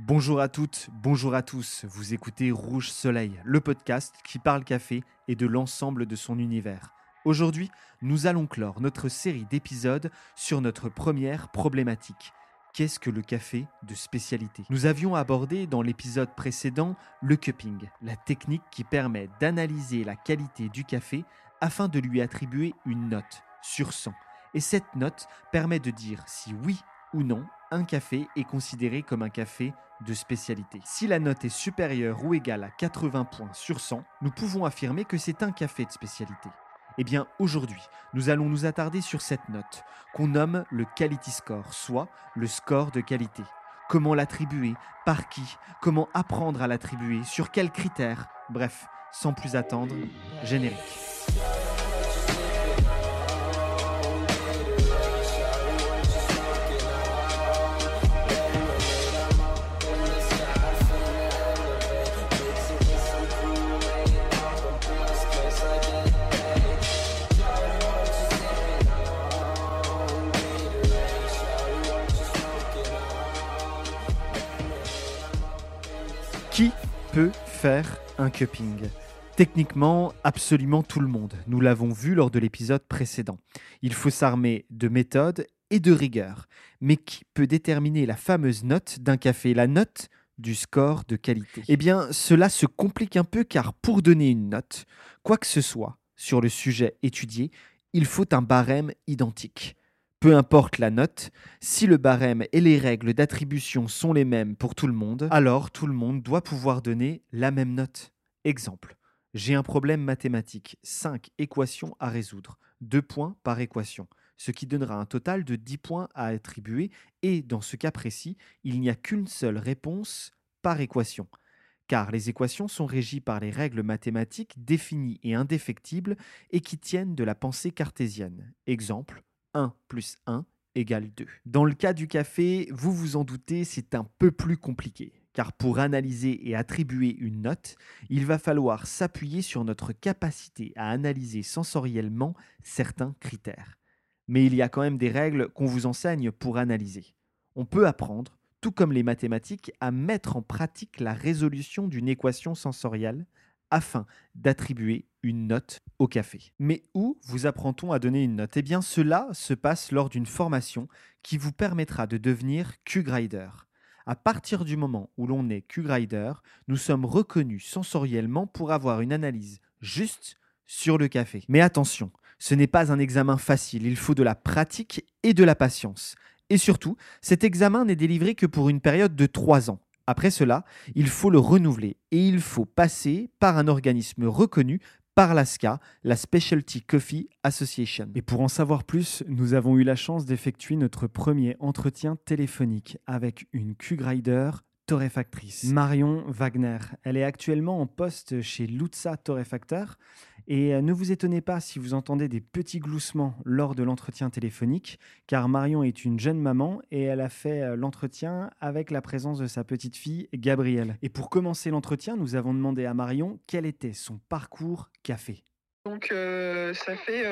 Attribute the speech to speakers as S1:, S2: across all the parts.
S1: Bonjour à toutes, bonjour à tous. Vous écoutez Rouge Soleil, le podcast qui parle café et de l'ensemble de son univers. Aujourd'hui, nous allons clore notre série d'épisodes sur notre première problématique. Qu'est-ce que le café de spécialité? Nous avions abordé dans l'épisode précédent le cupping, la technique qui permet d'analyser la qualité du café afin de lui attribuer une note sur 100. Et cette note permet de dire si oui ou non un café est considéré comme un café de spécialité. Si la note est supérieure ou égale à 80 points sur 100, nous pouvons affirmer que c'est un café de spécialité. Eh bien, aujourd'hui, nous allons nous attarder sur cette note, qu'on nomme le Quality Score, soit le score de qualité. Comment l'attribuer Par qui Comment apprendre à l'attribuer Sur quels critères Bref, sans plus attendre, générique. Peut faire un cupping Techniquement, absolument tout le monde. Nous l'avons vu lors de l'épisode précédent. Il faut s'armer de méthode et de rigueur. Mais qui peut déterminer la fameuse note d'un café, la note du score de qualité? Eh bien, cela se complique un peu car pour donner une note, quoi que ce soit sur le sujet étudié, il faut un barème identique. Peu importe la note, si le barème et les règles d'attribution sont les mêmes pour tout le monde, alors tout le monde doit pouvoir donner la même note. Exemple, j'ai un problème mathématique, 5 équations à résoudre, 2 points par équation, ce qui donnera un total de 10 points à attribuer et dans ce cas précis, il n'y a qu'une seule réponse par équation. Car les équations sont régies par les règles mathématiques définies et indéfectibles et qui tiennent de la pensée cartésienne. Exemple, 1 plus 1 égale 2. Dans le cas du café, vous vous en doutez, c'est un peu plus compliqué. Car pour analyser et attribuer une note, il va falloir s'appuyer sur notre capacité à analyser sensoriellement certains critères. Mais il y a quand même des règles qu'on vous enseigne pour analyser. On peut apprendre, tout comme les mathématiques, à mettre en pratique la résolution d'une équation sensorielle afin d'attribuer une note au café. Mais où vous apprend-on à donner une note? Eh bien, cela se passe lors d'une formation qui vous permettra de devenir Q-Grider. À partir du moment où l'on est Q-Grider, nous sommes reconnus sensoriellement pour avoir une analyse juste sur le café. Mais attention, ce n'est pas un examen facile, il faut de la pratique et de la patience. Et surtout, cet examen n'est délivré que pour une période de 3 ans. Après cela, il faut le renouveler et il faut passer par un organisme reconnu par l'ASCA, la Specialty Coffee Association. Et pour en savoir plus, nous avons eu la chance d'effectuer notre premier entretien téléphonique avec une Q-Grider torréfactrice, Marion Wagner. Elle est actuellement en poste chez Lutza Torréfacteur et euh, ne vous étonnez pas si vous entendez des petits gloussements lors de l'entretien téléphonique, car Marion est une jeune maman et elle a fait euh, l'entretien avec la présence de sa petite fille Gabrielle. Et pour commencer l'entretien, nous avons demandé à Marion quel était son parcours café.
S2: Donc euh, ça fait,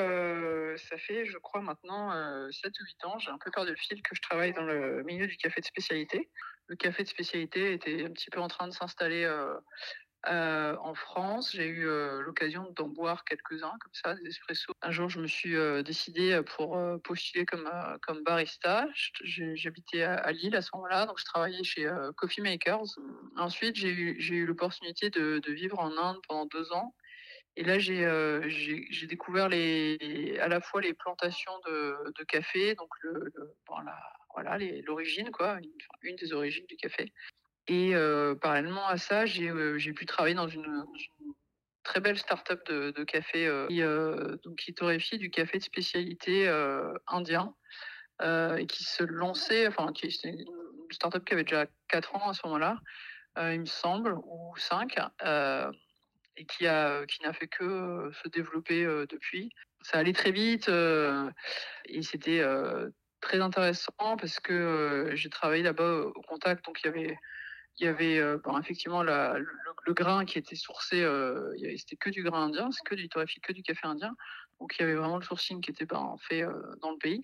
S2: ça fait, je crois maintenant, euh, 7 ou 8 ans, j'ai un peu peur de fil que je travaille dans le milieu du café de spécialité. Le café de spécialité était un petit peu en train de s'installer euh, en France. J'ai eu euh, l'occasion d'en boire quelques-uns comme ça, des espressos. Un jour, je me suis euh, décidée pour euh, postuler comme, comme barista. J'habitais à, Lille à ce moment-là, donc je travaillais chez Coffee Makers. Ensuite, j'ai eu, l'opportunité de, vivre en Inde pendant deux ans. Et là, j'ai découvert à la fois les plantations de, café, donc l'origine, une des origines du café. Et euh, parallèlement à ça, j'ai euh, pu travailler dans une, très belle start-up de, café euh, qui, donc, qui torréfie du café de spécialité indien et qui se lançait, enfin, c'était une start-up qui avait déjà 4 ans à ce moment-là, il me semble, ou 5 et qui a qui n'a fait que se développer depuis. Ça allait très vite et c'était très intéressant parce que j'ai travaillé là-bas au contact, donc il y avait il y avait euh, bon, effectivement la- le, grain qui était sourcé, euh, c'était que du grain indien, c'est que du torréfié, que du café indien, donc il y avait vraiment le sourcing qui était ben, fait euh, dans le pays.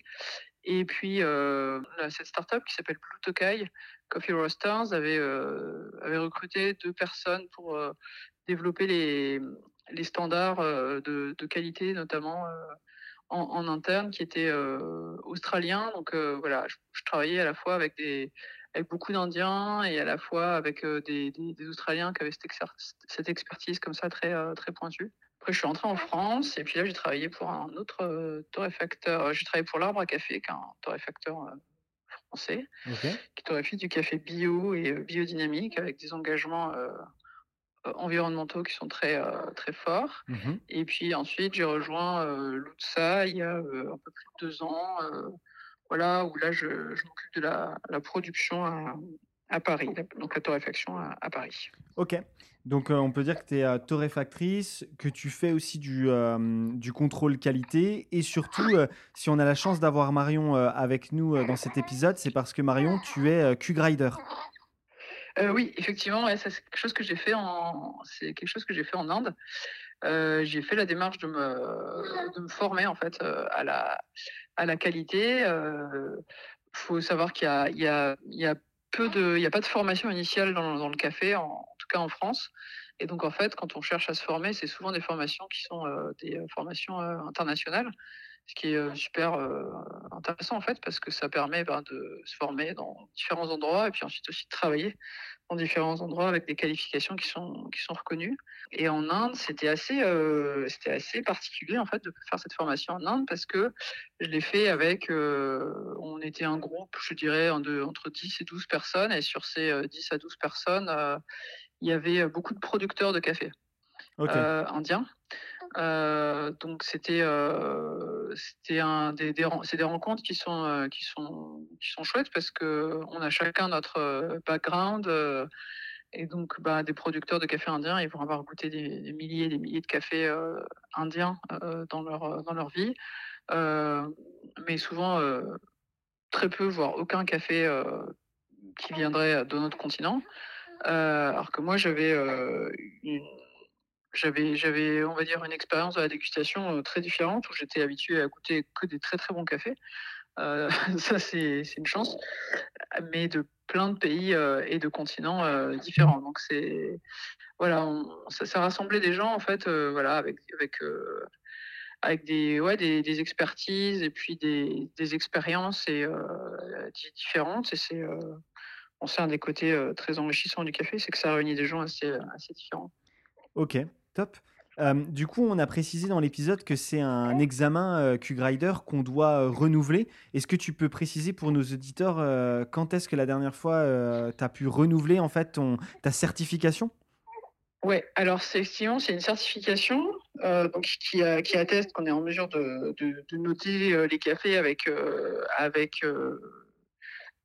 S2: Et puis, euh, cette startup qui s'appelle Blue Tokai Coffee Roasters avait, avait recruté deux personnes pour développer les, les standards de, de, qualité, notamment en, interne, qui étaient australiens. Donc voilà, je, travaillais à la fois avec, des, avec beaucoup d'Indiens et à la fois avec des, des, des, Australiens qui avaient cette, cette, expertise comme ça très, très pointue. Après, je suis rentrée en France et puis là, j'ai travaillé pour un autre euh, torréfacteur. J'ai travaillé pour l'Arbre à Café, qui est un torréfacteur euh, français, qui torréfie du café bio et euh, biodynamique avec des engagements environnementaux qui sont très, très forts. Mmh et puis ensuite, j'ai rejoint l'UTSA il y a un peu plus de deux ans, voilà, où là, je, je m'occupe de la, la production à, à Paris, donc la torréfaction à, Paris.
S1: Ok, donc euh, on peut dire que tu es euh, torréfactrice, que tu fais aussi du, euh, du contrôle qualité et surtout, si on a la chance d'avoir Marion avec nous dans cet épisode, c'est parce que Marion, tu es Q-Grider.
S2: oui, effectivement, c'est quelque chose que j'ai fait en, c'est quelque chose que j'ai fait en Inde. j'ai fait la démarche de me, de me former en fait à la, à la qualité. Il faut savoir qu'il y a, y a, il y a il n'y a pas de formation initiale dans, le café, en, tout cas en France. Et donc, en fait, quand on cherche à se former, c'est souvent des formations qui sont euh, des euh, formations euh, internationales, ce qui est super intéressant, en fait, parce que ça permet ben, de se former dans différents endroits et puis ensuite aussi de travailler dans différents endroits avec des qualifications qui sont, qui sont reconnues. Et en Inde, c'était assez, euh, c'était assez particulier en fait de faire cette formation en Inde parce que je l'ai fait avec, euh, on était un groupe, je dirais, entre 10 et 12 personnes et sur ces 10 euh, à 12 personnes, il y avait beaucoup de producteurs de café indiens. donc c'était un des, des c'est des rencontres qui sont qui sont qui sont chouettes parce que on a chacun notre background et donc, bah, des producteurs de café indien, ils vont avoir goûté des, milliers et des milliers de cafés euh, indiens euh, dans, leur, euh, dans leur vie. mais souvent, très peu, voire aucun café qui viendrait de notre continent. alors que moi, j'avais j'avais, j'avais, on va dire, une expérience de la dégustation très différente où j'étais habitué à goûter que des très très bons cafés. ça, c'est, une chance, mais de plein de pays euh, et de continents euh, différents. Donc c'est voilà, ça, rassemblait des gens en fait, euh, voilà, avec avec avec des ouais des, des, expertises et puis des, des expériences et différentes. Et c'est on sait un des côtés très enrichissants du café, c'est que ça réunit des gens assez assez différents.
S1: Ok, top du coup, on a précisé dans l'épisode que c'est un examen euh, Q-Grider qu'on doit euh, renouveler. Est-ce que tu peux préciser pour nos auditeurs euh, quand est-ce que la dernière fois tu as pu renouveler en fait ta certification?
S2: Oui, alors effectivement, c'est une certification qui, atteste qu'on est en mesure de, de, noter les cafés avec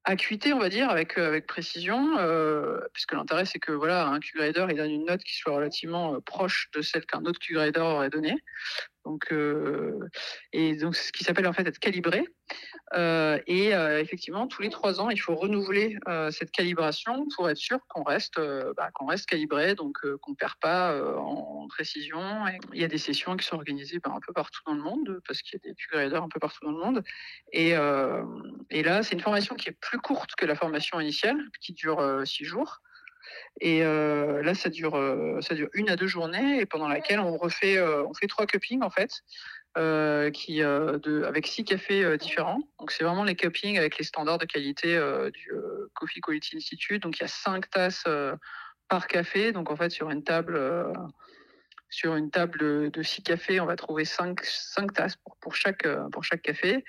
S2: acuité, on va dire, avec, euh, précision, euh, puisque l'intérêt, c'est que voilà, un Q-Grader, il donne une note qui soit relativement euh, proche de celle qu'un autre Q-Grader aurait donnée. Donc, et donc, ce qui s'appelle en fait être calibré. et effectivement, tous les trois ans, il faut renouveler cette calibration pour être sûr qu'on reste, bah, qu'on reste calibré, donc qu'on perd pas en précision. il y a des sessions qui sont organisées un peu partout dans le monde, parce qu'il y a des Q-Graders un peu partout dans le monde. Et là, c'est une formation qui est plus courte que la formation initiale, qui dure six jours. Et euh, là, ça dure, euh, ça dure une à deux journées et pendant laquelle on refait, euh, on fait trois cuppings en fait, qui, de, avec six cafés différents. Donc c'est vraiment les cuppings avec les standards de qualité du Coffee Quality Institute. Donc il y a cinq tasses par café. Donc en fait sur une table sur une table de six cafés, on va trouver cinq, tasses pour, pour, chaque, café.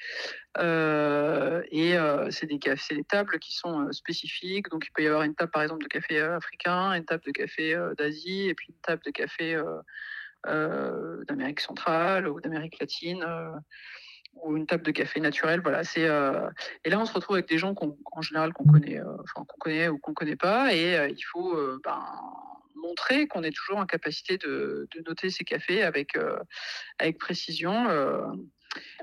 S2: Euh, et euh, c'est des, tables qui sont euh, spécifiques. Donc il peut y avoir une table par exemple de café africain, une table de café d'Asie, et puis une table de café d'Amérique centrale ou d'Amérique latine ou une table de café naturel. Voilà, c'est et là on se retrouve avec des gens en général qu'on connaît, enfin qu'on connaît ou qu'on connaît pas, et il faut ben, montrer qu'on est toujours en capacité de, noter ces cafés avec, euh, avec précision. Euh.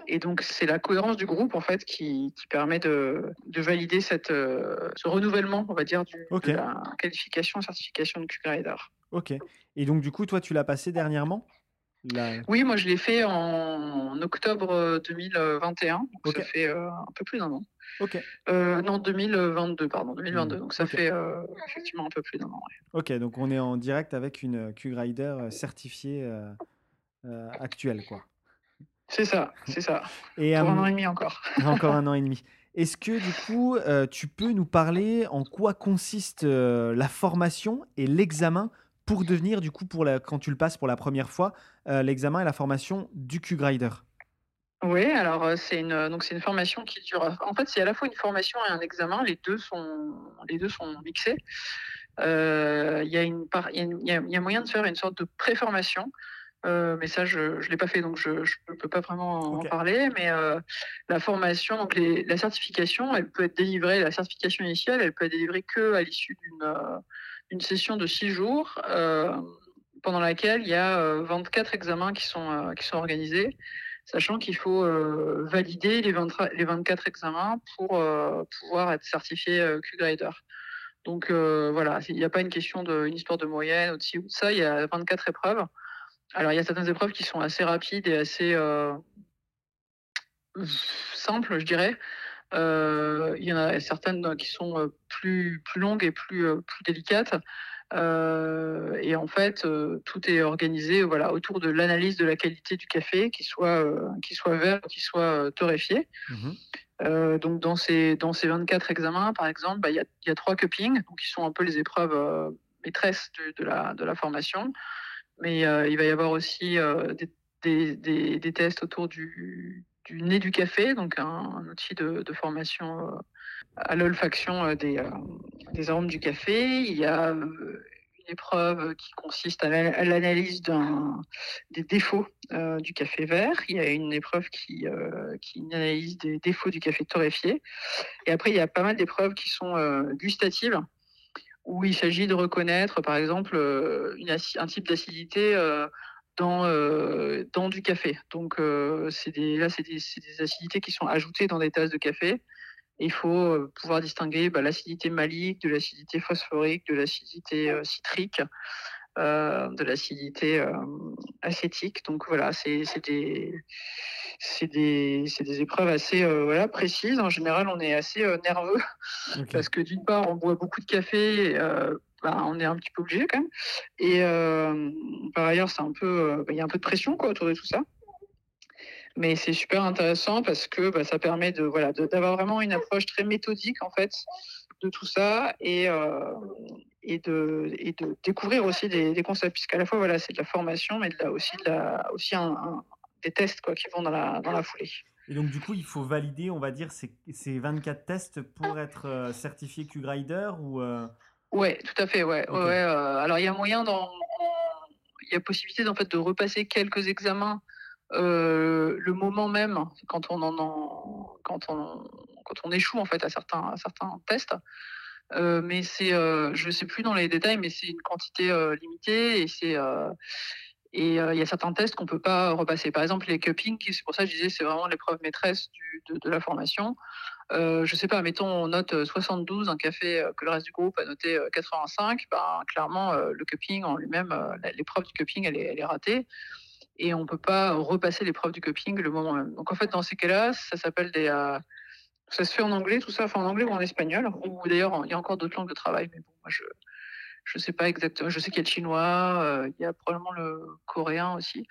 S2: et donc, c'est la cohérence du groupe, en fait, qui, permet de, valider cette, euh, ce renouvellement, on va dire, du, de la qualification, certification de QGrider.
S1: Ok. Et donc, du coup, toi, tu l'as passé dernièrement?
S2: Oui, moi je l'ai fait en octobre 2021, donc
S1: Ok.
S2: ça fait euh, un peu plus d'un an.
S1: Ok,
S2: Euh, non, 2022, pardon, 2022, donc ça fait euh, effectivement un peu plus d'un an. ouais.
S1: ok, donc on est en direct avec une Q-Grider euh, certifiée euh, euh, actuelle, quoi.
S2: C'est ça, c'est ça.
S1: Et
S2: Pour un
S1: euh,
S2: an et demi encore.
S1: encore un an et demi. Est-ce que du coup, euh, tu peux nous parler en quoi consiste euh, la formation et l'examen pour devenir, du coup, pour la, quand tu le passes pour la première fois, euh, l'examen et la formation du Q-Grider
S2: Oui, alors euh, c'est une donc c'est une formation qui dure. En fait, c'est à la fois une formation et un examen. Les deux sont les deux sont mixés. Euh, Il y il y y a- il y a moyen de faire une sorte de pré-formation. Euh, mais ça, je ne l'ai pas fait, donc je ne peux pas vraiment en parler. Mais euh, la formation, donc les- la certification, elle peut être délivrée, la certification initiale, elle peut être délivrée que à l'issue d'une euh, d'une session de six jours, euh, pendant laquelle il y a euh, 24 examens qui sont, euh, qui sont organisés, sachant qu'il faut euh, valider les, 23 les 24 examens pour euh, pouvoir être certifié euh, Q-Grader. Donc euh, voilà, il n'y a pas une question de une histoire de moyenne ou de de ça, il y a 24 épreuves. Alors il y a certaines épreuves qui sont assez rapides et assez euh, simples, je dirais. Euh, il y en a certaines qui sont euh, plus, plus longues et plus, euh, plus délicates. Euh, et en fait, euh, tout est organisé voilà, autour de l'analyse de la qualité du café, qu'il soit, euh, soit vert qu'il soit euh, torréfié. Euh, donc dans ces, dans ces 24 examens, par exemple, bah, il y, a, y a trois cuppings, donc qui sont un peu les épreuves euh, maîtresses de, de la, de la formation. Mais euh, il va y avoir aussi euh, des, des- des tests autour du, du nez du café, donc un, outil de, formation euh, à l'olfaction euh, des, euh, des arômes du café. Il y a une épreuve qui consiste à la- à l'analyse des défauts du café vert. Il y a une épreuve qui, qui analyse des défauts du café torréfié. Et après, il y a pas mal d'épreuves qui sont gustatives, où il s'agit de reconnaître, par exemple, un type d'acidité dans, euh, dans du café. Donc euh, des, là, c'est des, acidités qui sont ajoutées dans des tasses de café. Et il faut euh, pouvoir distinguer bah, l'acidité malique de l'acidité phosphorique, de l'acidité euh, citrique, de l'acidité acétique. Donc voilà, c'est des, épreuves assez voilà, précises. En général, on est assez nerveux parce que d'une part, on boit beaucoup de café, bah, on est un petit peu obligé quand même. Et euh, par ailleurs, c'est un peu, euh, bah, il y a un peu de pression quoi, autour de tout ça. Mais c'est super intéressant parce que bah, ça permet de voilà d'avoir vraiment une approche très méthodique en fait de tout ça et euh, et de et de découvrir aussi des, concepts puisqu'à la fois voilà c'est de la formation mais de la, aussi aussi des tests quoi qui vont dans la dans la foulée.
S1: Et donc, du coup, il faut valider, on va dire, ces, ces 24 tests pour être certifié Q-Grider ou...
S2: Ouais, tout à fait, ouais. Euh, alors il y a moyen d'en, il y a possibilité en fait de repasser quelques examens euh, le moment même quand on en, en- quand on quand on échoue en fait à certains à certains tests. Euh, mais c'est, je sais plus dans les détails, mais c'est une quantité limitée et c'est et euh, il y a certains tests qu'on peut pas repasser. Par exemple, les cupping, c'est pour ça que je disais c'est vraiment l'épreuve maîtresse du- de, de la formation. Euh, je sais pas, mettons on note euh, 72, un café euh, que le reste du groupe a noté euh, 85, ben, clairement euh, le cupping en lui-même, euh, l'épreuve du cupping elle est, ratée et on peut pas repasser l'épreuve du cupping le moment même. Donc en fait dans ces cas-là, ça s'appelle des euh, ça se fait en anglais, tout ça, enfin en anglais ou en espagnol, ou d'ailleurs il y a encore d'autres langues de travail, mais bon, moi je je sais pas exactement. Je sais qu'il y a le chinois, euh, il y a probablement le coréen aussi.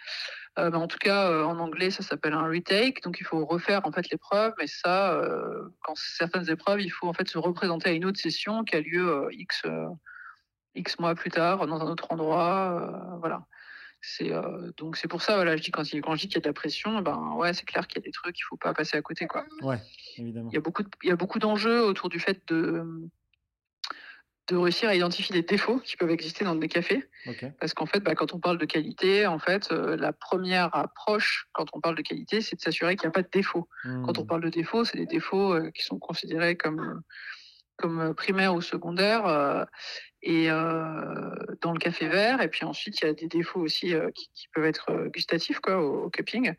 S2: Euh, mais en tout cas, euh, en anglais, ça s'appelle un retake. Donc il faut refaire en fait l'épreuve, mais ça, quand certaines épreuves, il faut en fait se représenter à une autre session qui a lieu x x mois plus tard dans un autre endroit. voilà. C'est donc c'est pour ça. Voilà, je dis quand, il- quand je dis qu'il y a de la pression, ben ouais, c'est clair qu'il y a des trucs qu'il faut pas passer à côté, quoi.
S1: Ouais, évidemment.
S2: Il y a beaucoup de, il y a beaucoup d'enjeux autour du fait de de réussir à identifier les défauts qui peuvent exister dans des cafés. Parce qu'en fait, bah, quand on parle de qualité, en fait, euh, la première approche quand on parle de qualité, c'est de s'assurer qu'il n'y a pas de défauts. Quand on parle de défauts, c'est des défauts euh, qui sont considérés comme, comme euh, primaires ou secondaires euh, et dans le café vert. Et puis ensuite, il y a des défauts aussi qui, qui peuvent être gustatifs quoi, au, au cupping.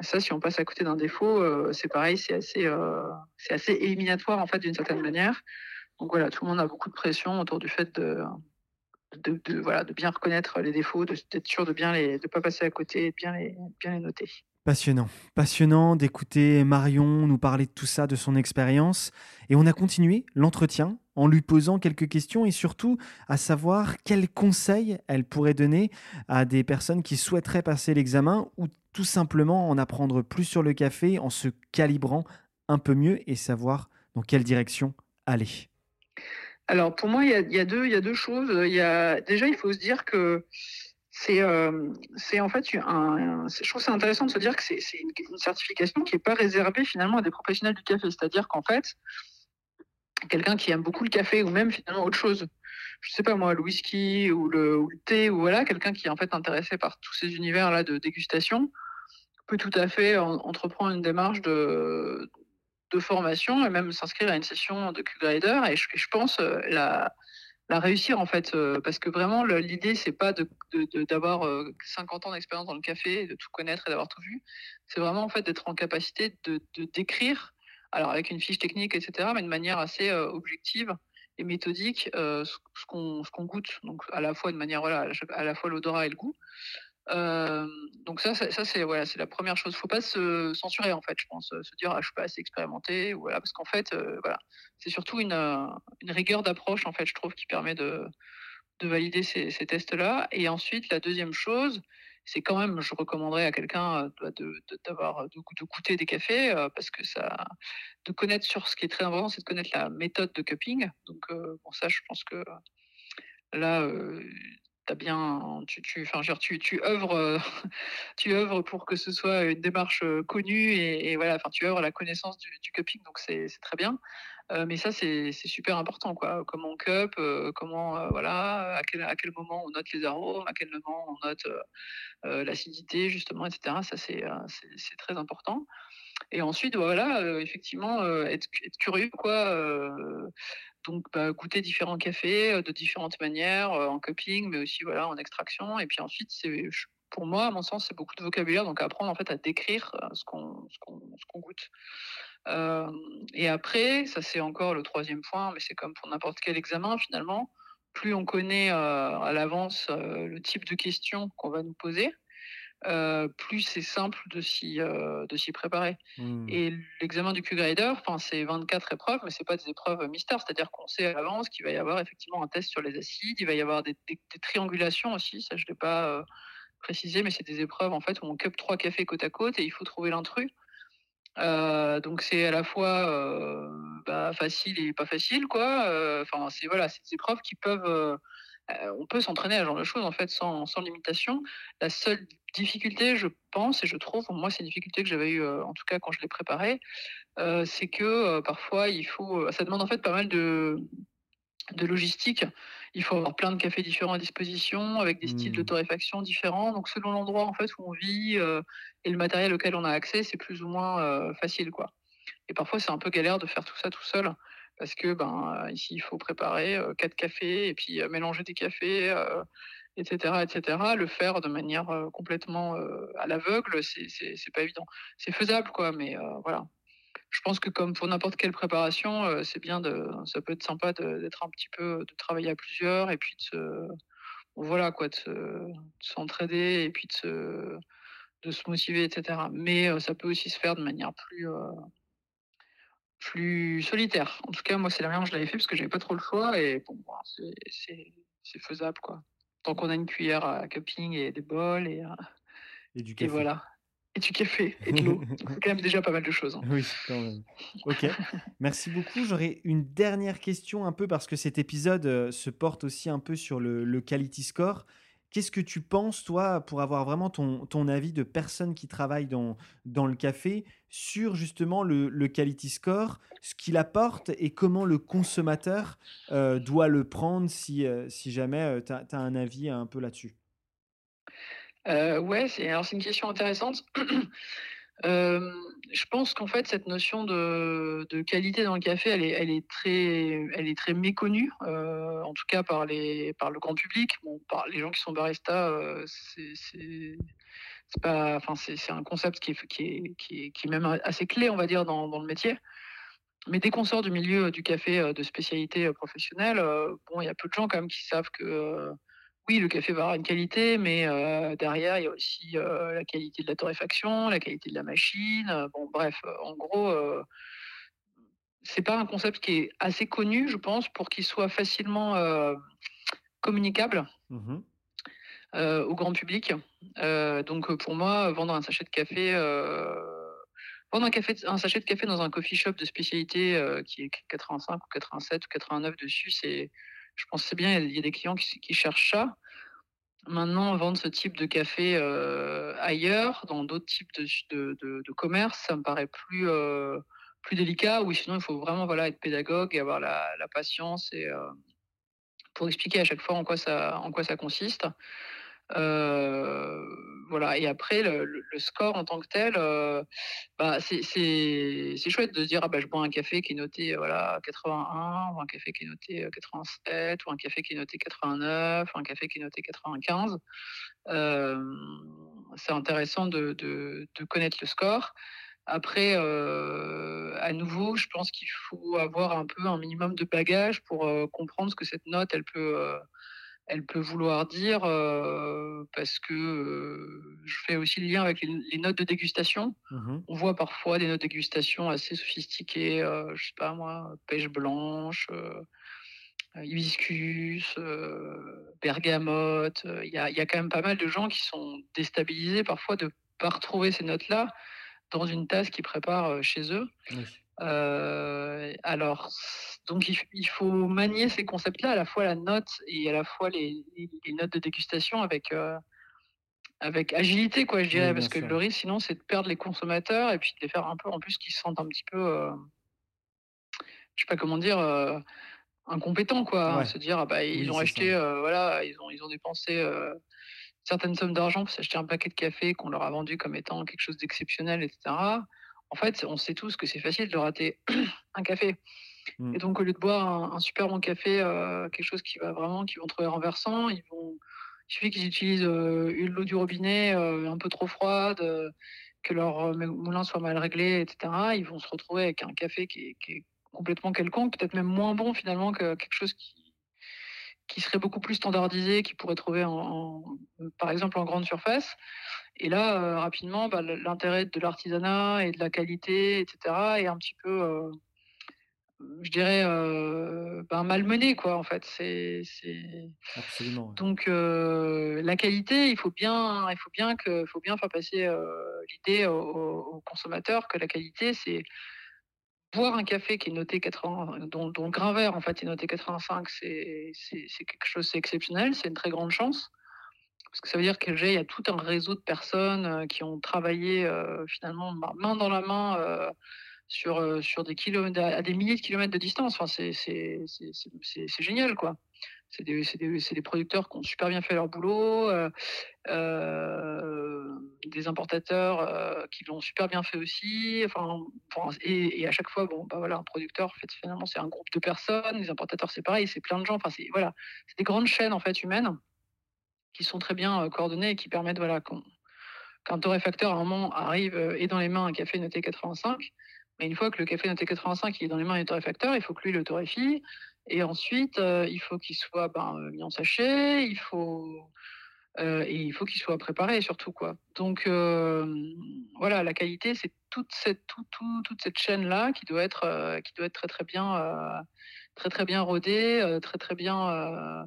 S2: Ça, si on passe à côté d'un défaut, c'est pareil, c'est assez, c'est assez éliminatoire en fait d'une certaine manière. Donc voilà, tout le monde a beaucoup de pression autour du fait de, bien reconnaître les défauts, d'être sûr de bien les, de pas passer à côté, de bien les, bien les noter.
S1: Passionnant, passionnant d'écouter Marion nous parler de tout ça, de son expérience. Et on a continué l'entretien en lui posant quelques questions et surtout à savoir quels conseils elle pourrait donner à des personnes qui souhaiteraient passer l'examen ou tout simplement en apprendre plus sur le café en se calibrant un peu mieux et savoir dans quelle direction aller.
S2: Alors pour moi, il y a, deux, choses. Déjà, il faut se dire que c'est euh, en fait je trouve c'est intéressant de se dire que c'est une, certification qui n'est pas réservée finalement à des professionnels du café. C'est-à-dire qu'en fait, quelqu'un qui aime beaucoup le café ou même finalement autre chose, je sais pas moi, le whisky ou le, thé ou voilà, quelqu'un qui est en fait intéressé par tous ces univers là de dégustation peut tout à fait entreprendre une démarche de, de formation et même s'inscrire à une session de Q-Grader. Et je, pense euh, la réussir en fait euh, parce que vraiment l'idée c'est pas de, d'avoir 50 euh, ans d'expérience dans le café de tout connaître et d'avoir tout vu. C'est vraiment en fait d'être en capacité de, décrire alors avec une fiche technique etc mais de manière assez objective et méthodique ce, qu'on ce qu'on goûte. Donc à la fois de manière voilà à la fois l'odorat et le goût donc ça, ça, c'est voilà, c'est la première chose. Faut pas se censurer en fait, je pense, se dire ah, je suis pas assez expérimenté, voilà, parce qu'en fait, voilà, c'est surtout une, une rigueur d'approche en fait, je trouve, qui permet de, de valider ces, tests-là. Et ensuite, la deuxième chose, c'est quand même, je recommanderais à quelqu'un de, de, d'avoir de, de, goûter des cafés parce que ça, de connaître sur ce qui est très important, c'est de connaître la méthode de cupping. Donc bon, ça, je pense que là bien, tu, tu, enfin, tu, œuvres, euh, tu œuvres pour que ce soit une démarche euh, connue et, voilà, enfin, tu œuvres à la connaissance du, cupping, donc c'est très bien. Euh, mais ça, c'est super important, quoi. Comment on cup, comment, voilà, à quel, à quel moment on note les arômes, à quel moment on note l'acidité, justement, etc. Ça, c'est très important. Et ensuite, voilà, effectivement, être, être, curieux, quoi donc bah, goûter différents cafés de différentes manières, en cupping, mais aussi voilà en extraction. Et puis ensuite, c'est pour moi, à mon sens, c'est beaucoup de vocabulaire, donc apprendre en fait à décrire ce qu'on ce goûte. et après, ça c'est encore le troisième point, mais c'est comme pour n'importe quel examen finalement. Plus on connaît à l'avance le type de questions qu'on va nous poser, plus c'est simple de s'y de s'y préparer. Mmh. Et l'examen du Q-Grader, c'est 24 épreuves, mais c'est pas des épreuves mystères, c'est-à-dire qu'on sait à l'avance qu'il va y avoir effectivement un test sur les acides, il va y avoir des, triangulations aussi, ça je l'ai pas précisé, mais c'est des épreuves en fait où on cup trois cafés côte à côte et il faut trouver l'intrus. donc c'est à la fois bah, facile et pas facile, quoi. Enfin, c'est voilà, c'est des épreuves qui peuvent on peut s'entraîner à ce genre de choses en fait sans, sans, limitation. La seule difficulté, je pense, et je trouve, moi c'est une difficulté que j'avais eu en tout cas quand je l'ai préparé, c'est que parfois il faut, ça demande en fait pas mal de, de logistique. Il faut avoir plein de cafés différents à disposition, avec des styles de mmh. torréfaction différents. Donc selon l'endroit en fait où on vit et le matériel auquel on a accès, c'est plus ou moins facile quoi. Et parfois c'est un peu galère de faire tout ça tout seul parce que ben ici il faut préparer quatre cafés et puis mélanger des cafés, etc., etc. Le faire de manière complètement à l'aveugle, c'est pas évident. C'est faisable quoi, mais voilà. Je pense que comme pour n'importe quelle préparation, c'est bien de, ça peut être sympa d'être un petit peu, de travailler à plusieurs et puis de se, voilà quoi, de s'entraider et puis de se, de se motiver, etc. Mais ça peut aussi se faire de manière plus plus solitaire. En tout cas, moi, c'est la manière je l'avais fait parce que j'avais pas trop le choix et bon, c'est faisable, quoi. Tant qu'on a une cuillère à cupping et des bols et,
S1: et du café.
S2: voilà. Et du café et de l'eau. c'est quand même déjà pas mal de choses. Hein.
S1: Oui, quand même. Ok, merci beaucoup. J'aurais une dernière question un peu parce que cet épisode se porte aussi un peu sur le, le quality score. Qu'est-ce que tu penses, toi, pour avoir vraiment ton, ton avis de personne qui travaille dans, dans le café sur justement le, le quality score, ce qu'il apporte et comment le consommateur euh, doit le prendre si, euh, si jamais euh, tu as, un avis un peu là-dessus?
S2: Ouais, c'est une question intéressante. je pense qu'en fait, cette notion de, qualité dans le café, elle est, très, elle est très méconnue, en tout cas par, le grand public. Bon, les gens qui sont baristas, enfin, c'est un concept qui est même assez clé, on va dire, dans, dans le métier. Mais dès qu'on sort du milieu du café de spécialité professionnelle, bon, il y a peu de gens quand même qui savent que oui, le café va avoir une qualité, mais heu, derrière, il y a aussi, heu, la qualité de la torréfaction, la qualité de la machine, heu, bon bref, en gros, heu, c'est pas un concept qui est assez connu, je pense, pour qu'il soit facilement, communicable,
S1: Mmh
S2: au grand public. Donc pour moi, vendre un sachet de café, vendre un café un sachet de café dans un coffee shop de spécialité, qui est 85 ou 87 ou 89 dessus, c'est je pense que c'est bien, il y a des clients qui cherchent ça. Maintenant, vendre ce type de café, heu, ailleurs, dans d'autres types de de de de commerces, ça me paraît plus, heu, plus délicat. Oui, sinon il faut vraiment, voilà, être pédagogue et avoir la la patience et heu, pour expliquer à chaque fois en quoi ça en quoi ça consiste. Voilà et après le score en tant que tel, bah, c'est chouette de se dire: «Ah bah, je bois un café qui est noté, voilà 81 ou un café qui est noté, heu, 87 ou un café qui est noté 89, ou un café qui est noté 95». Hem, c'est intéressant de de connaître le score. Après, à nouveau, je pense qu'il faut avoir un peu un minimum de bagage pour, comprendre ce que cette note elle peut, heu, elle peut vouloir dire, parce que, je fais aussi le lien avec les les notes de dégustation.
S1: Mmh
S2: On voit parfois des notes de dégustation assez sophistiquées, heu, je sais pas moi, pêche blanche, hibiscus, bergamote, il y a il y a quand même pas mal de gens qui sont déstabilisés parfois de pas retrouver ces notes-là dans une tasse qu'ils préparent, chez eux. Alors donc il faut manier ces concepts-là, à la fois la note et à la fois les notes de dégustation avec, heu, avec agilité quoi, je dirais. Parce que le risque sinon, c'est de perdre les consommateurs et puis de les faire un peu en plus qu'ils se sentent un petit peu, heu, je sais pas comment dire, heu, incompétents quoi. hein.
S1: Ouais.
S2: Se dire: «Ah bah, ils
S1: Oui,
S2: ont acheté, heu, voilà, ils ont ils ont dépensé, certaines sommes d'argent pour s'acheter un paquet de café qu'on leur a vendu comme étant quelque chose d'exceptionnel et cetera». En fait, on sait tous que c'est facile de rater un café.
S1: Mmh.
S2: Et donc au lieu de boire un super bon café, heu, quelque chose qui va vraiment qu'ils vont trouver renversant, ils vont il suffit qu'ils utilisent, une l'eau du robinet, heu, un peu trop froide, que leur, moulin soit mal réglé et cetera. Ils vont se retrouver avec un café qui est qui complètement quelconque, peut-être même moins bon finalement que quelque chose qui qui serait beaucoup plus standardisé, qu'ils pourraient trouver en par exemple en grande surface. Et là, rapidement, bah, l'intérêt de l'artisanat et de la qualité et cetera est un petit peu, je dirais, heu, ben, malmené quoi, en fait. C'est
S1: Absolument,
S2: donc la qualité, il faut bien il faut bien que faut bien faire passer, l'idée aux consommateurs que la qualité, c'est boire un café qui est noté 80 dont dont le grain vert, en fait, est noté 85, c'est quelque chose c'est exceptionnel, c'est une très grande chance. Parce que ça veut dire que déjà, il y a tout un réseau de personnes, qui ont travaillé, finalement, ma main dans la main, sur, heu, sur des kilomètres à des milliers de kilomètres de distance. Enfin, c'est c'est génial, quoi. C'est des des des producteurs qui ont super bien fait leur boulot, heu, heu, des importateurs, qui l'ont super bien fait aussi. Enfin et et à chaque fois, bon, bah, voilà, un producteur, en fait, finalement, c'est un groupe de personnes. Les importateurs, c'est pareil, c'est plein de gens. Enfin, c'est voilà, c'est des grandes chaînes, en fait, humaines qui sont très bien, coordonnées et qui permettent, voilà, qu'un torréfacteur, à un moment, arrive, ait dans les mains un café noté 85, mais une fois que le café noté 85, il est dans les mains du torréfacteur, il faut que lui le torréfie et ensuite, heu, il faut qu'il soit, ben, heu, mis en sachet, il faut, il faut qu'il soit préparé surtout, quoi. Donc voilà, la qualité, c'est toute cette tout tout toute cette chaîne-là qui doit être, qui doit être très, très bien, très, très bien rodée, très, très bien,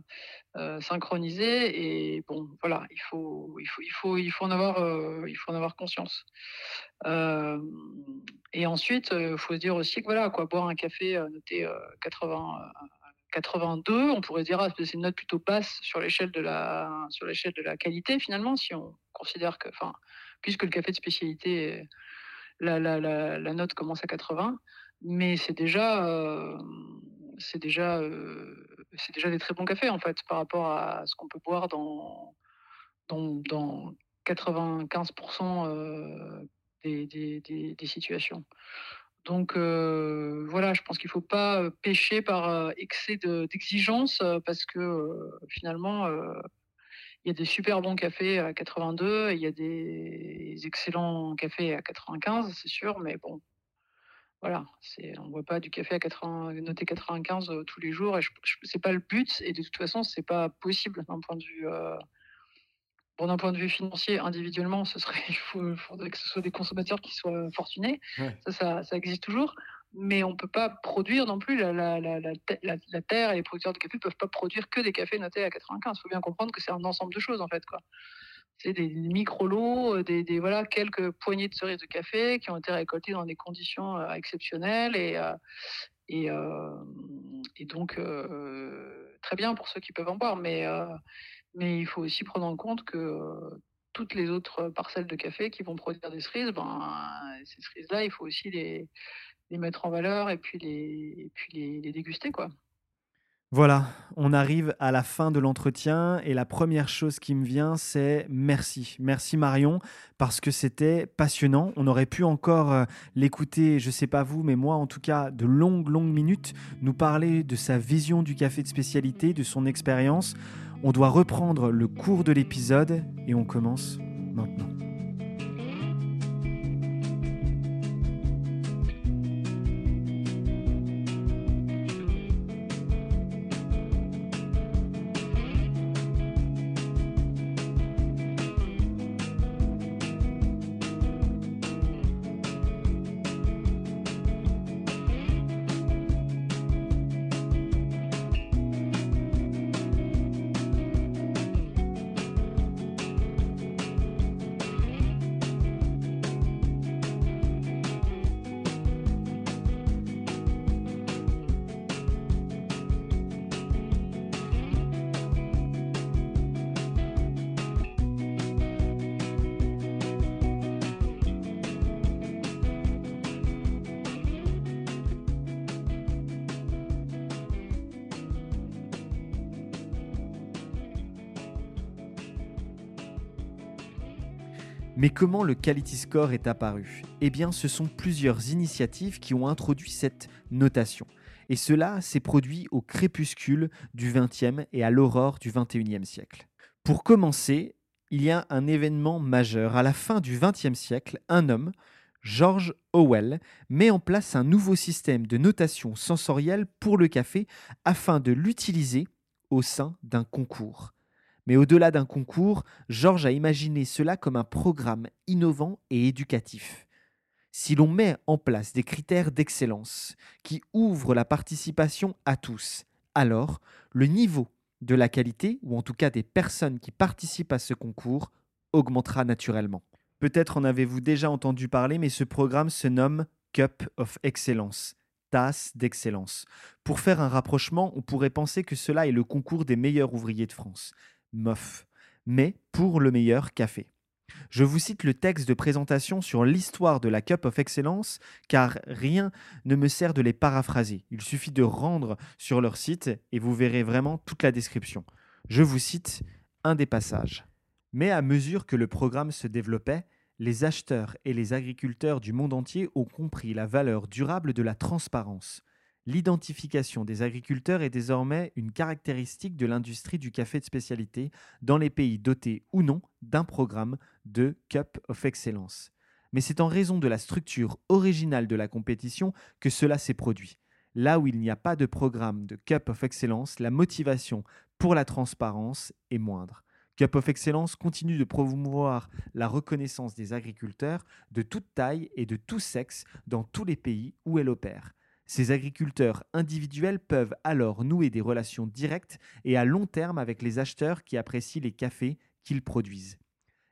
S2: heu, synchronisée et bon, voilà, il faut il faut il faut il faut en avoir, heu, il faut en avoir conscience. Hem et ensuite, il faut se dire aussi que voilà quoi, boire un café, noté, heu, 80, heu, 82, on pourrait se dire: «Ah, c'est une note plutôt basse sur l'échelle de la sur l'échelle de la qualité», finalement, si on considère que enfin, puisque le café de spécialité, la la la la note commence à 80, mais c'est déjà, c'est déjà, c'est déjà des très bons cafés, en fait, par rapport à ce qu'on peut boire dans dans dans 95 heu, des des situations. Donc heu, voilà, je pense qu'il faut pas, heu, pécher par, excès de d'exigence, parce que, finalement, il y a des super bons cafés à 82 et il y a des excellents cafés à 95, c'est sûr, mais bon, Voilà, on boit pas du café à 80 noté 95, heu, tous les jours et c'est pas le but et de toute façon, c'est pas possible d'un point de vue, bon, d'un point de vue financier, individuellement, ce serait il faut faudrait que ce soit des consommateurs qui soient fortunés.
S1: Ouais.
S2: Ça ça ça existe toujours, mais on peut pas produire non plus la la la la te la la terre et les producteurs de café peuvent pas produire que des cafés notés à 95. Il faut bien comprendre que c'est un ensemble de choses, en fait, quoi. C'est des micro lots, heu, des voilà, quelques poignées de cerises de café qui ont été récoltées dans des conditions, heu, exceptionnelles et heu et donc très bien pour ceux qui peuvent en boire, mais mais il faut aussi prendre en compte que, toutes les autres parcelles de café qui vont produire des cerises, ben, ces cerises-là, il faut aussi les les mettre en valeur et puis les puis les les déguster, quoi.
S1: Voilà, on arrive à la fin de l'entretien et la première chose qui me vient, c'est merci. Merci Marion, parce que c'était passionnant. On aurait pu encore euh, l'écouter, je ne sais pas vous, mais moi en tout cas, de longues, longues minutes, nous parler de sa vision du café de spécialité, de son expérience. On doit reprendre le cours de l'épisode et on commence maintenant. Mais comment le Quality Score est apparu? Eh bien, ce sont plusieurs initiatives qui ont introduit cette notation. Et cela s'est produit au crépuscule du XXe et à l'aurore du XXIe siècle. Pour commencer, il y a un événement majeur. À la fin du XXe siècle, un homme, George Howell, met en place un nouveau système de notation sensorielle pour le café afin de l'utiliser au sein d'un concours. Mais au-delà d'un concours, Georges a imaginé cela comme un programme innovant et éducatif. Si l'on met en place des critères d'excellence qui ouvrent la participation à tous, alors le niveau de la qualité, ou en tout cas des personnes qui participent à ce concours, augmentera naturellement. Peut-être en avez-vous déjà entendu parler, mais ce programme se nomme Cup of Excellence, tasse d'excellence. Pour faire un rapprochement, on pourrait penser que cela est le concours des meilleurs ouvriers de France. MOF, mais pour le meilleur café. Je vous cite le texte de présentation sur l'histoire de la Cup of Excellence, car rien ne me sert de les paraphraser. Il suffit de rendre sur leur site et vous verrez vraiment toute la description. Je vous cite un des passages. Mais à mesure que le programme se développait, les acheteurs et les agriculteurs du monde entier ont compris la valeur durable de la transparence. L'identification des agriculteurs est désormais une caractéristique de l'industrie du café de spécialité dans les pays dotés ou non d'un programme de Cup of Excellence. Mais c'est en raison de la structure originale de la compétition que cela s'est produit. Là où il n'y a pas de programme de Cup of Excellence, la motivation pour la transparence est moindre. Cup of Excellence continue de promouvoir la reconnaissance des agriculteurs de toute taille et de tout sexe dans tous les pays où elle opère. Ces agriculteurs individuels peuvent alors nouer des relations directes et à long terme avec les acheteurs qui apprécient les cafés qu'ils produisent.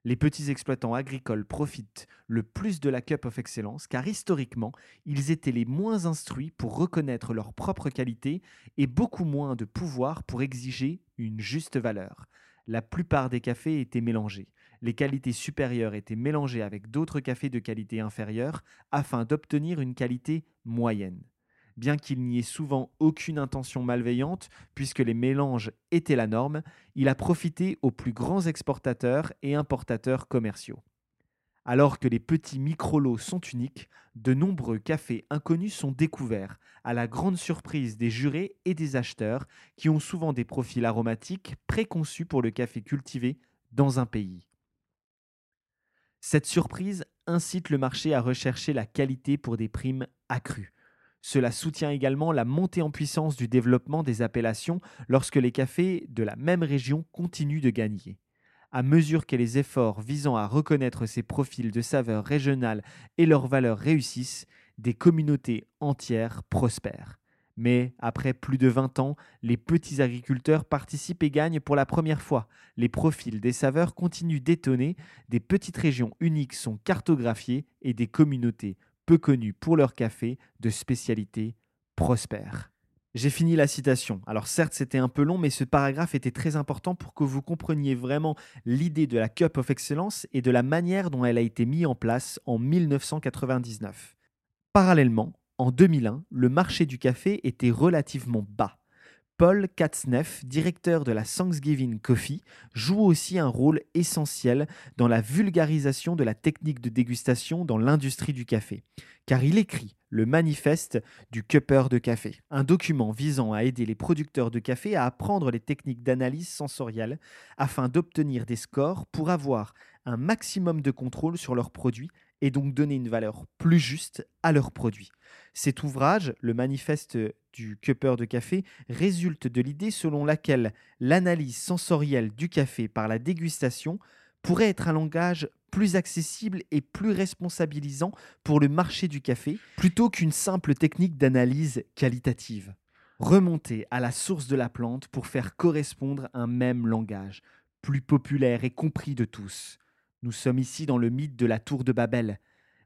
S1: Les petits exploitants agricoles profitent le plus de la Cup of Excellence car historiquement, ils étaient les moins instruits pour reconnaître leur propre qualité et beaucoup moins de pouvoir pour exiger une juste valeur. La plupart des cafés étaient mélangés. Les qualités supérieures étaient mélangées avec d'autres cafés de qualité inférieure afin d'obtenir une qualité moyenne bien qu'il n'y ait souvent aucune intention malveillante, puisque les mélanges étaient la norme, il a profité aux plus grands exportateurs et importateurs commerciaux. Alors que les petits micro-lots sont uniques, de nombreux cafés inconnus sont découverts, à la grande surprise des jurés et des acheteurs, qui ont souvent des profils aromatiques préconçus pour le café cultivé dans un pays. Cette surprise incite le marché à rechercher la qualité pour des primes accrue. Cela soutient également la montée en puissance du développement des appellations lorsque les cafés de la même région continuent de gagner. À mesure que les efforts visant à reconnaître ces profils de saveurs régionales et leurs valeurs réussissent, des communautés entières prospèrent. Mais après plus de 20 ans, les petits agriculteurs participent et gagnent pour la première fois. Les profils des saveurs continuent d'étonner, des petites régions uniques sont cartographiées et des communautés peu connues pour leur café de spécialité prospèrent. J'ai fini la citation. Alors certes, c'était un peu long, mais ce paragraphe était très important pour que vous compreniez vraiment l'idée de la Cup of Excellence et de la manière dont elle a été mise en place en 1999. Parallèlement, en 2001, le marché du café était relativement bas. Paul Katzneff, directeur de la Thanksgiving Coffee, joue aussi un rôle essentiel dans la vulgarisation de la technique de dégustation dans l'industrie du café, car il écrit le manifeste du cupper de café, un document visant à aider les producteurs de café à apprendre les techniques d'analyse sensorielle afin d'obtenir des scores pour avoir un maximum de contrôle sur leurs produits et donc donner une valeur plus juste à leurs produits. Cet ouvrage, le manifeste du cupper de café, résulte de l'idée selon laquelle l'analyse sensorielle du café par la dégustation pourrait être un langage plus accessible et plus responsabilisant pour le marché du café, plutôt qu'une simple technique d'analyse qualitative. Remonter à la source de la plante pour faire correspondre un même langage, plus populaire et compris de tous. Nous sommes ici dans le mythe de la tour de Babel.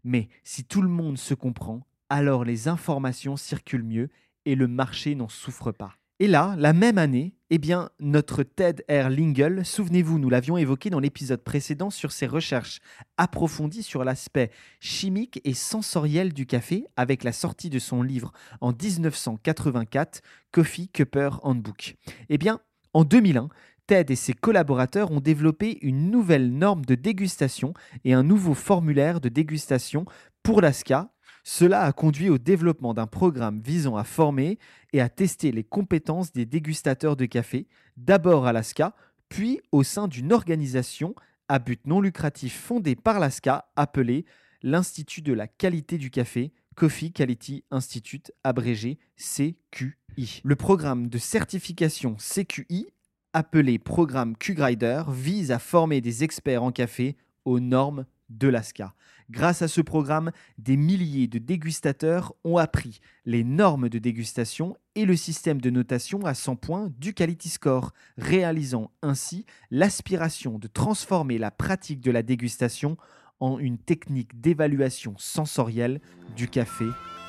S1: Mais si tout le monde se comprend, alors les informations circulent mieux et le marché n'en souffre pas. Et là, la même année, eh bien, notre Ted R. Lingle, souvenez-vous, nous l'avions évoqué dans l'épisode précédent sur ses recherches approfondies sur l'aspect chimique et sensoriel du café avec la sortie de son livre en 1984, Coffee Cupper Handbook. Eh bien, en 2001, Ted et ses collaborateurs ont développé une nouvelle norme de dégustation et un nouveau formulaire de dégustation pour l'ASCA. Cela a conduit au développement d'un programme visant à former et à tester les compétences des dégustateurs de café, d'abord à l'ASCA, puis au sein d'une organisation à but non lucratif fondée par l'ASCA appelée l'Institut de la qualité du café, Coffee Quality Institute, abrégé CQI. Le programme de certification CQI appelé programme Q-Grider, vise à former des experts en café aux normes de l'ASCA. Grâce à ce programme, des milliers de dégustateurs ont appris les normes de dégustation et le système de notation à 100 points du Quality Score, réalisant ainsi l'aspiration de transformer la pratique de la dégustation en une technique d'évaluation sensorielle du café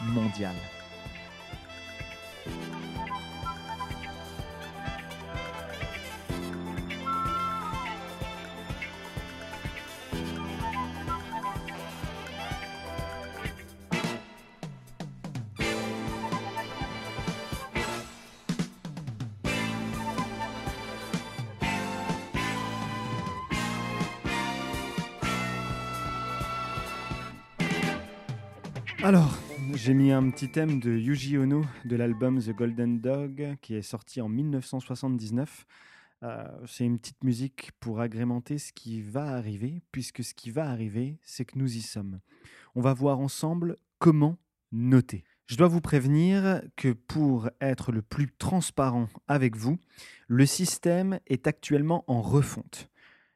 S1: mondial. Alors, j'ai mis un petit thème de Yuji Ono de l'album The Golden Dog qui est sorti en 1979. Euh, c'est une petite musique pour agrémenter ce qui va arriver, puisque ce qui va arriver, c'est que nous y sommes. On va voir ensemble comment noter. Je dois vous prévenir que pour être le plus transparent avec vous, le système est actuellement en refonte.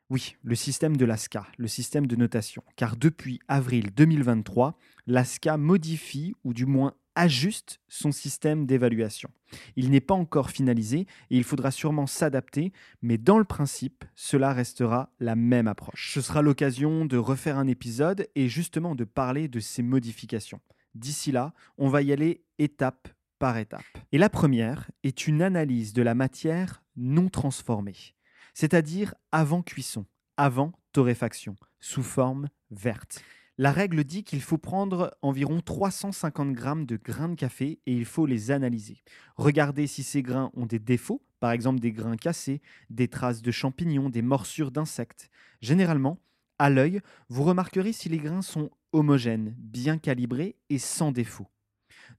S1: Oui, le système de l'ASCA, le système de notation. Car depuis avril 2023, l'ASCA modifie ou du moins ajuste son système d'évaluation. Il n'est pas encore finalisé et il faudra sûrement s'adapter, mais dans le principe, cela restera la même approche. Ce sera l'occasion de refaire un épisode et justement de parler de ces modifications. D'ici là, on va y aller étape par étape. Et la première est une analyse de la matière non transformée c'est-à-dire avant cuisson, avant torréfaction, sous forme verte. La règle dit qu'il faut prendre environ 350 grammes de grains de café et il faut les analyser. Regarder si ces grains ont des défauts, par exemple des grains cassés, des traces de champignons, des morsures d'insectes. Généralement, à l'œil, vous remarquerez si les grains sont homogènes, bien calibrés et sans défaut.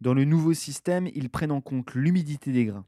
S1: Dans le nouveau système, ils prennent en compte l'humidité des grains.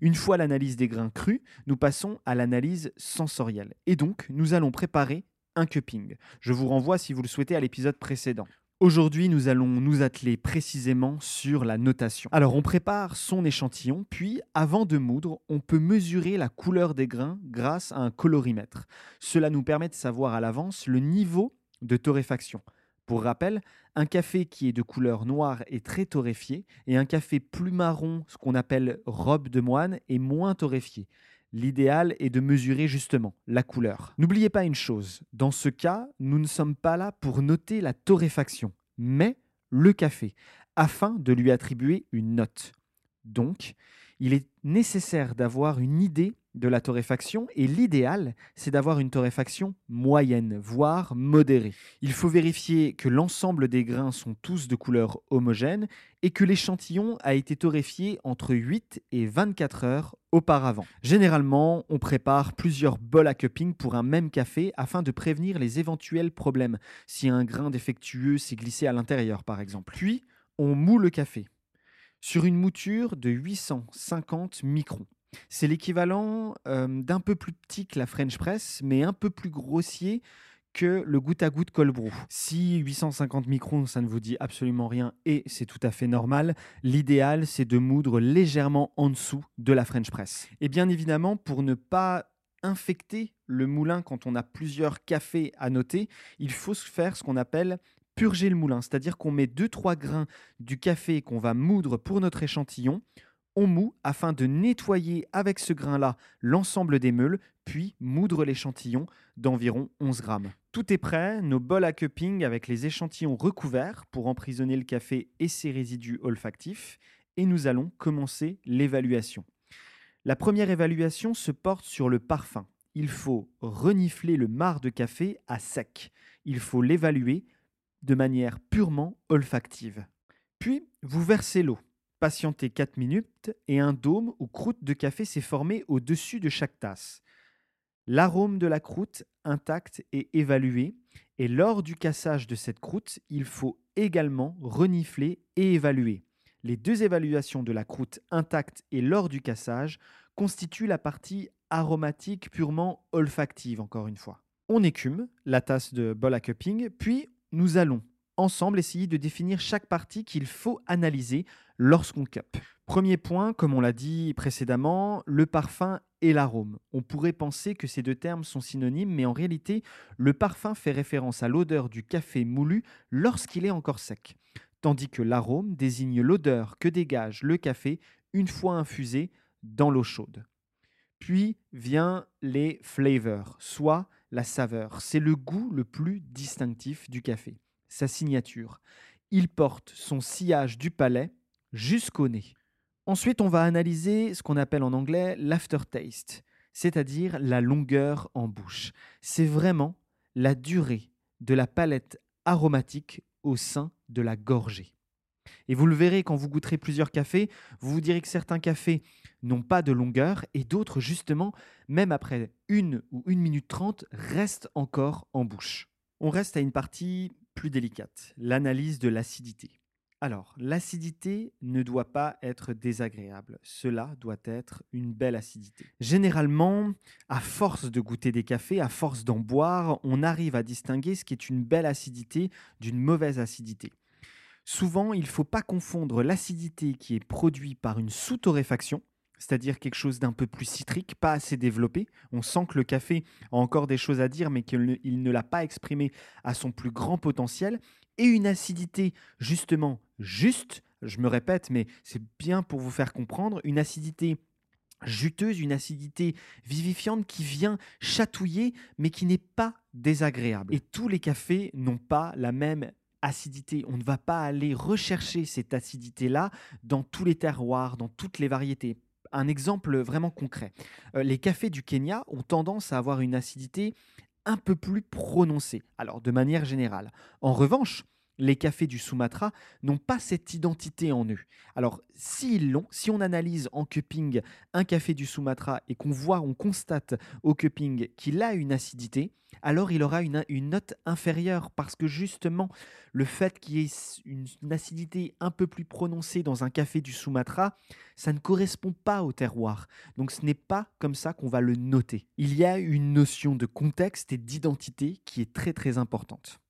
S1: Une fois l'analyse des grains crus, nous passons à l'analyse sensorielle. Et donc, nous allons préparer un cupping. Je vous renvoie, si vous le souhaitez, à l'épisode précédent. Aujourd'hui, nous allons nous atteler précisément sur la notation. Alors, on prépare son échantillon, puis, avant de moudre, on peut mesurer la couleur des grains grâce à un colorimètre. Cela nous permet de savoir à l'avance le niveau de torréfaction. Pour rappel, un café qui est de couleur noire est très torréfié et un café plus marron, ce qu'on appelle robe de moine, est moins torréfié. L'idéal est de mesurer justement la couleur. N'oubliez pas une chose, dans ce cas, nous ne sommes pas là pour noter la torréfaction, mais le café, afin de lui attribuer une note. Donc, il est nécessaire d'avoir une idée de la torréfaction et l'idéal, c'est d'avoir une torréfaction moyenne, voire modérée. Il faut vérifier que l'ensemble des grains sont tous de couleur homogène et que l'échantillon a été torréfié entre 8 et 24 heures auparavant. Généralement, on prépare plusieurs bols à cupping pour un même café afin de prévenir les éventuels problèmes, si un grain défectueux s'est glissé à l'intérieur par exemple. Puis, on moule le café sur une mouture de 850 microns. C'est l'équivalent d'un peu plus petit que la French Press, mais un peu plus grossier que le goutte à goutte Colbrou. Si 850 microns, ça ne vous dit absolument rien et c'est tout à fait normal, l'idéal c'est de moudre légèrement en dessous de la French Press. Et bien évidemment, pour ne pas infecter le moulin quand on a plusieurs cafés à noter, il faut faire ce qu'on appelle purger le moulin, c'est-à-dire qu'on met 2-3 grains du café qu'on va moudre pour notre échantillon, on moud afin de nettoyer avec ce grain-là l'ensemble des meules, puis moudre l'échantillon d'environ 11 grammes. Tout est prêt, nos bols à cupping avec les échantillons recouverts pour emprisonner le café et ses résidus olfactifs, et nous allons commencer l'évaluation. La première évaluation se porte sur le parfum. Il faut renifler le marc de café à sec. Il faut l'évaluer de manière purement olfactive. Puis, vous versez l'eau. Patientez 4 minutes et un dôme ou croûte de café s'est formé au-dessus de chaque tasse. L'arôme de la croûte intacte est évalué et lors du cassage de cette croûte, il faut également renifler et évaluer. Les deux évaluations de la croûte intacte et lors du cassage constituent la partie aromatique purement olfactive, encore une fois. On écume la tasse de bol à cupping, puis nous allons ensemble essayer de définir chaque partie qu'il faut analyser lorsqu'on cup. Premier point, comme on l'a dit précédemment, le parfum et l'arôme. On pourrait penser que ces deux termes sont synonymes, mais en réalité, le parfum fait référence à l'odeur du café moulu lorsqu'il est encore sec, tandis que l'arôme désigne l'odeur que dégage le café une fois infusé dans l'eau chaude. Puis vient les flavors, soit la saveur. C'est le goût le plus distinctif du café, sa signature. Il porte son sillage du palais jusqu'au nez. Ensuite, on va analyser ce qu'on appelle en anglais l'aftertaste, c'est-à-dire la longueur en bouche. C'est vraiment la durée de la palette aromatique au sein de la gorgée. Et vous le verrez quand vous goûterez plusieurs cafés, vous vous direz que certains cafés n'ont pas de longueur et d'autres, justement, même après une ou une minute trente, restent encore en bouche. On reste à une partie plus délicate, l'analyse de l'acidité. Alors, l'acidité ne doit pas être désagréable, cela doit être une belle acidité. Généralement, à force de goûter des cafés, à force d'en boire, on arrive à distinguer ce qui est une belle acidité d'une mauvaise acidité. Souvent, il ne faut pas confondre l'acidité qui est produite par une sous-torréfaction, c'est-à-dire quelque chose d'un peu plus citrique, pas assez développé. On sent que le café a encore des choses à dire, mais qu'il ne, l'a pas exprimé à son plus grand potentiel. Et une acidité justement juste, je me répète, mais c'est bien pour vous faire comprendre, une acidité juteuse, une acidité vivifiante qui vient chatouiller, mais qui n'est pas désagréable. Et tous les cafés n'ont pas la même acidité. On ne va pas aller rechercher cette acidité-là dans tous les terroirs, dans toutes les variétés. Un exemple vraiment concret. Euh, les cafés du Kenya ont tendance à avoir une acidité un peu plus prononcée, alors de manière générale. En revanche, les cafés du Sumatra n'ont pas cette identité en eux. Alors, s'ils l'ont, si on analyse en cupping un café du Sumatra et qu'on voit, on constate au cupping qu'il a une acidité, alors il aura une, note inférieure parce que justement, le fait qu'il y ait une, acidité un peu plus prononcée dans un café du Sumatra, ça ne correspond pas au terroir. Donc, ce n'est pas comme ça qu'on va le noter. Il y a une notion de contexte et d'identité qui est très très importante.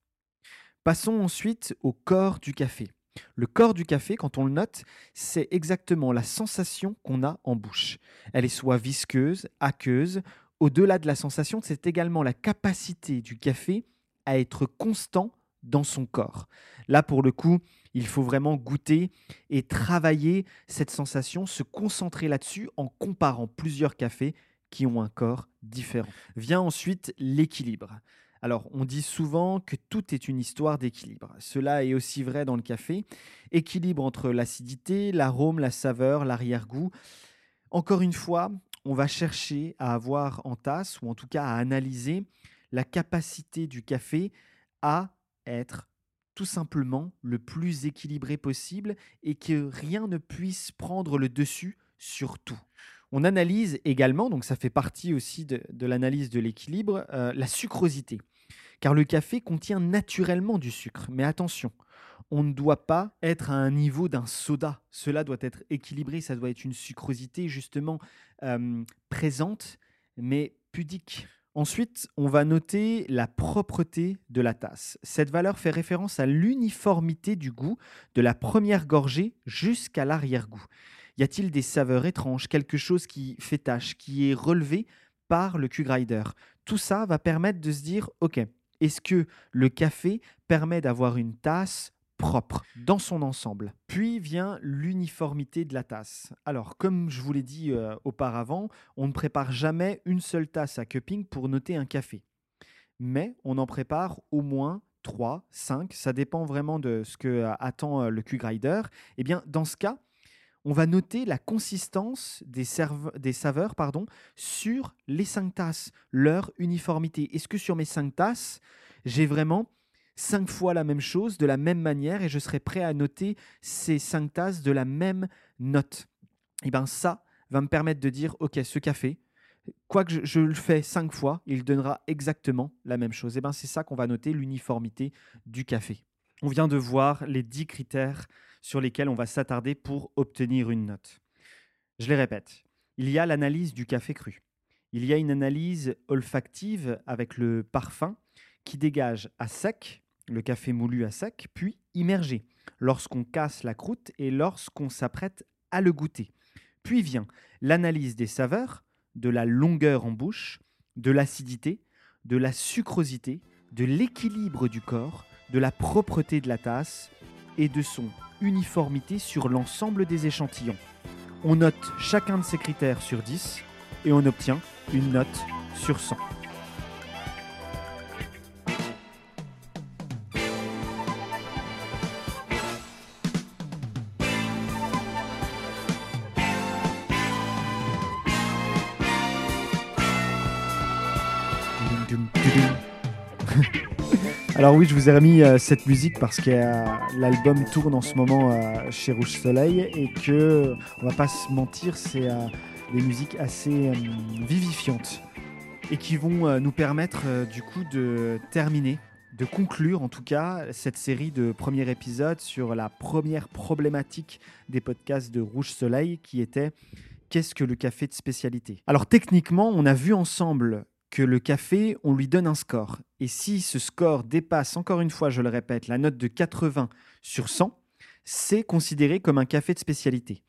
S1: Passons ensuite au corps du café. Le corps du café, quand on le note, c'est exactement la sensation qu'on a en bouche. Elle est soit visqueuse, aqueuse. Au-delà de la sensation, c'est également la capacité du café à être constant dans son corps. Là, pour le coup, il faut vraiment goûter et travailler cette sensation, se concentrer là-dessus en comparant plusieurs cafés qui ont un corps différent. Vient ensuite l'équilibre. Alors, on dit souvent que tout est une histoire d'équilibre. Cela est aussi vrai dans le café. Équilibre entre l'acidité, l'arôme, la saveur, l'arrière-goût. Encore une fois, on va chercher à avoir en tasse, ou en tout cas à analyser, la capacité du café à être tout simplement le plus équilibré possible et que rien ne puisse prendre le dessus sur tout. On analyse également, donc ça fait partie aussi de, l'analyse de l'équilibre, euh, la sucrosité car le café contient naturellement du sucre. Mais attention, on ne doit pas être à un niveau d'un soda. Cela doit être équilibré, ça doit être une sucrosité justement euh, présente, mais pudique. Ensuite, on va noter la propreté de la tasse. Cette valeur fait référence à l'uniformité du goût de la première gorgée jusqu'à l'arrière-goût. Y a-t-il des saveurs étranges, quelque chose qui fait tache, qui est relevé par le Q-Grider Tout ça va permettre de se dire, OK, est-ce que le café permet d'avoir une tasse propre dans son ensemble? Puis vient l'uniformité de la tasse. Alors, comme je vous l'ai dit euh, auparavant, on ne prépare jamais une seule tasse à cupping pour noter un café. Mais on en prépare au moins 3, 5, ça dépend vraiment de ce que euh, attend euh, le Q-Grider. Eh bien, dans ce cas, on va noter la consistance des, saveurs sur les cinq tasses, leur uniformité. Est-ce que sur mes cinq tasses, j'ai vraiment cinq fois la même chose, de la même manière, et je serai prêt à noter ces cinq tasses de la même note? Et eh bien ça va me permettre de dire, OK, ce café, quoi que je, le fais cinq fois, il donnera exactement la même chose. Et eh bien c'est ça qu'on va noter, l'uniformité du café. On vient de voir les dix critères sur lesquels on va s'attarder pour obtenir une note. Je les répète, il y a l'analyse du café cru. Il y a une analyse olfactive avec le parfum qui dégage à sec, le café moulu à sec, puis immergé, lorsqu'on casse la croûte et lorsqu'on s'apprête à le goûter. Puis vient l'analyse des saveurs, de la longueur en bouche, de l'acidité, de la sucrosité, de l'équilibre du corps, de la propreté de la tasse et de son uniformité sur l'ensemble des échantillons. On note chacun de ces critères sur 10 et on obtient une note sur 100. Alors oui, je vous ai remis euh, cette musique parce que euh, l'album tourne en ce moment euh, chez Rouge Soleil et que, on va pas se mentir, c'est des musiques assez vivifiantes et qui vont nous permettre du coup de terminer, de conclure en tout cas cette série de premiers épisodes sur la première problématique des podcasts de Rouge Soleil qui était qu'est-ce que le café de spécialité? Alors techniquement, on a vu ensemble le café, on lui donne un score. Et si ce score dépasse, encore une fois, je le répète, la note de 80 sur 100, c'est considéré comme un café de spécialité.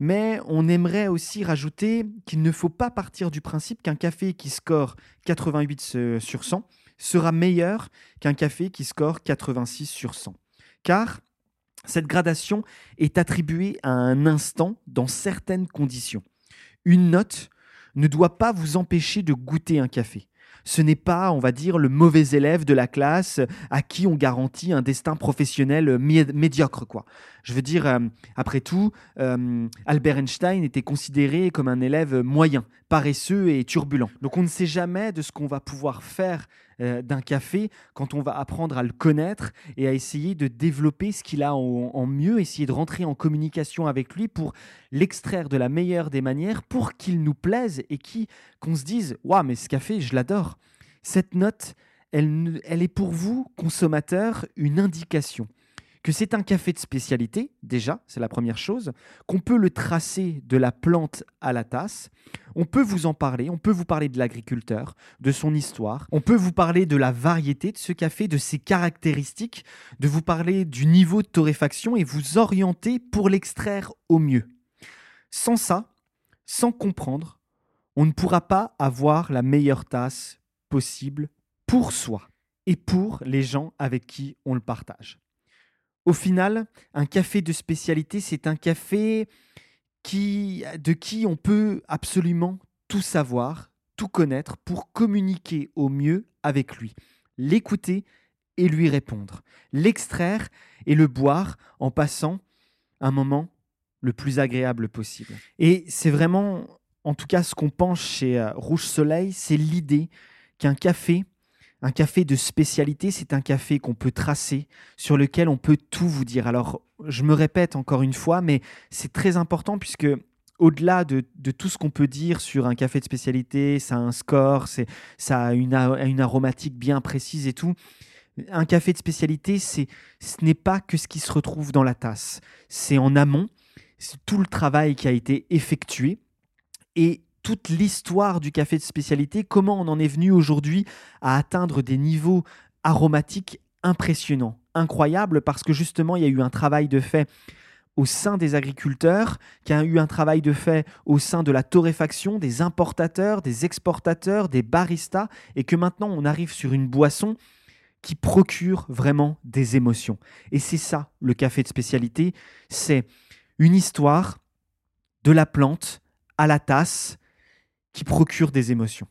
S1: Mais on aimerait aussi rajouter qu'il ne faut pas partir du principe qu'un café qui score 88 sur 100 sera meilleur qu'un café qui score 86 sur 100. Car cette gradation est attribuée à un instant dans certaines conditions. Une note ne doit pas vous empêcher de goûter un café. Ce n'est pas, on va dire, le mauvais élève de la classe à qui on garantit un destin professionnel médiocre. Quoi. Je veux dire, euh, après tout, euh, Albert Einstein était considéré comme un élève moyen, paresseux et turbulent. Donc on ne sait jamais de ce qu'on va pouvoir faire euh, d'un café quand on va apprendre à le connaître et à essayer de développer ce qu'il a en, mieux, essayer de rentrer en communication avec lui pour l'extraire de la meilleure des manières pour qu'il nous plaise et qu'on se dise waouh mais ce café je l'adore. Cette note elle, elle est pour vous consommateur une indication que c'est un café de spécialité, déjà, c'est la première chose, qu'on peut le tracer de la plante à la tasse, on peut vous en parler, on peut vous parler de l'agriculteur, de son histoire, on peut vous parler de la variété de ce café, de ses caractéristiques, de vous parler du niveau de torréfaction et vous orienter pour l'extraire au mieux. Sans ça, sans comprendre, on ne pourra pas avoir la meilleure tasse possible pour soi et pour les gens avec qui on le partage. Au final, un café de spécialité, c'est un café qui, de qui on peut absolument tout savoir, tout connaître pour communiquer au mieux avec lui, l'écouter et lui répondre, l'extraire et le boire en passant un moment le plus agréable possible. Et c'est vraiment, en tout cas, ce qu'on pense chez euh, Rouge Soleil, c'est l'idée qu'un café, un café de spécialité, c'est un café qu'on peut tracer, sur lequel on peut tout vous dire. Alors, je me répète encore une fois, mais c'est très important puisque au-delà de, tout ce qu'on peut dire sur un café de spécialité, ça a un score, ça a une, aromatique bien précise et tout. Un café de spécialité, ce n'est pas que ce qui se retrouve dans la tasse. C'est en amont, c'est tout le travail qui a été effectué et toute l'histoire du café de spécialité, comment on en est venu aujourd'hui à atteindre des niveaux aromatiques impressionnants, incroyables, parce que justement, il y a eu un travail de fait au sein des agriculteurs, qui a eu un travail de fait au sein de la torréfaction, des importateurs, des exportateurs, des baristas, et que maintenant on arrive sur une boisson qui procure vraiment des émotions. Et c'est ça, le café de spécialité, c'est une histoire de la plante à la tasse qui procure des émotions.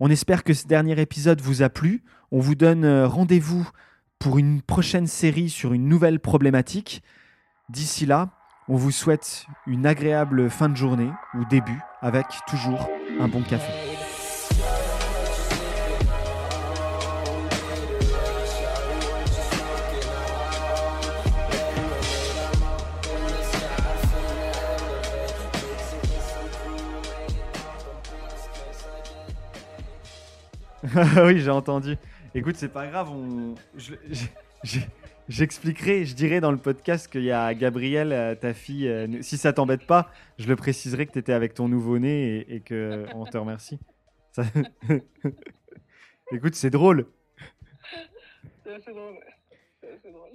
S1: On espère que ce dernier épisode vous a plu. On vous donne euh, rendez-vous pour une prochaine série sur une nouvelle problématique. D'ici là, on vous souhaite une agréable fin de journée ou début avec toujours un bon café. oui, j'ai entendu. Écoute, c'est pas grave. J'expliquerai, je dirai dans le podcast qu'il y a Gabrielle, euh, ta fille. Euh, si ça t'embête pas, je le préciserai que tu étais avec ton nouveau-né et, et qu'on te remercie. Écoute, c'est drôle.
S2: C'est drôle. C'est drôle.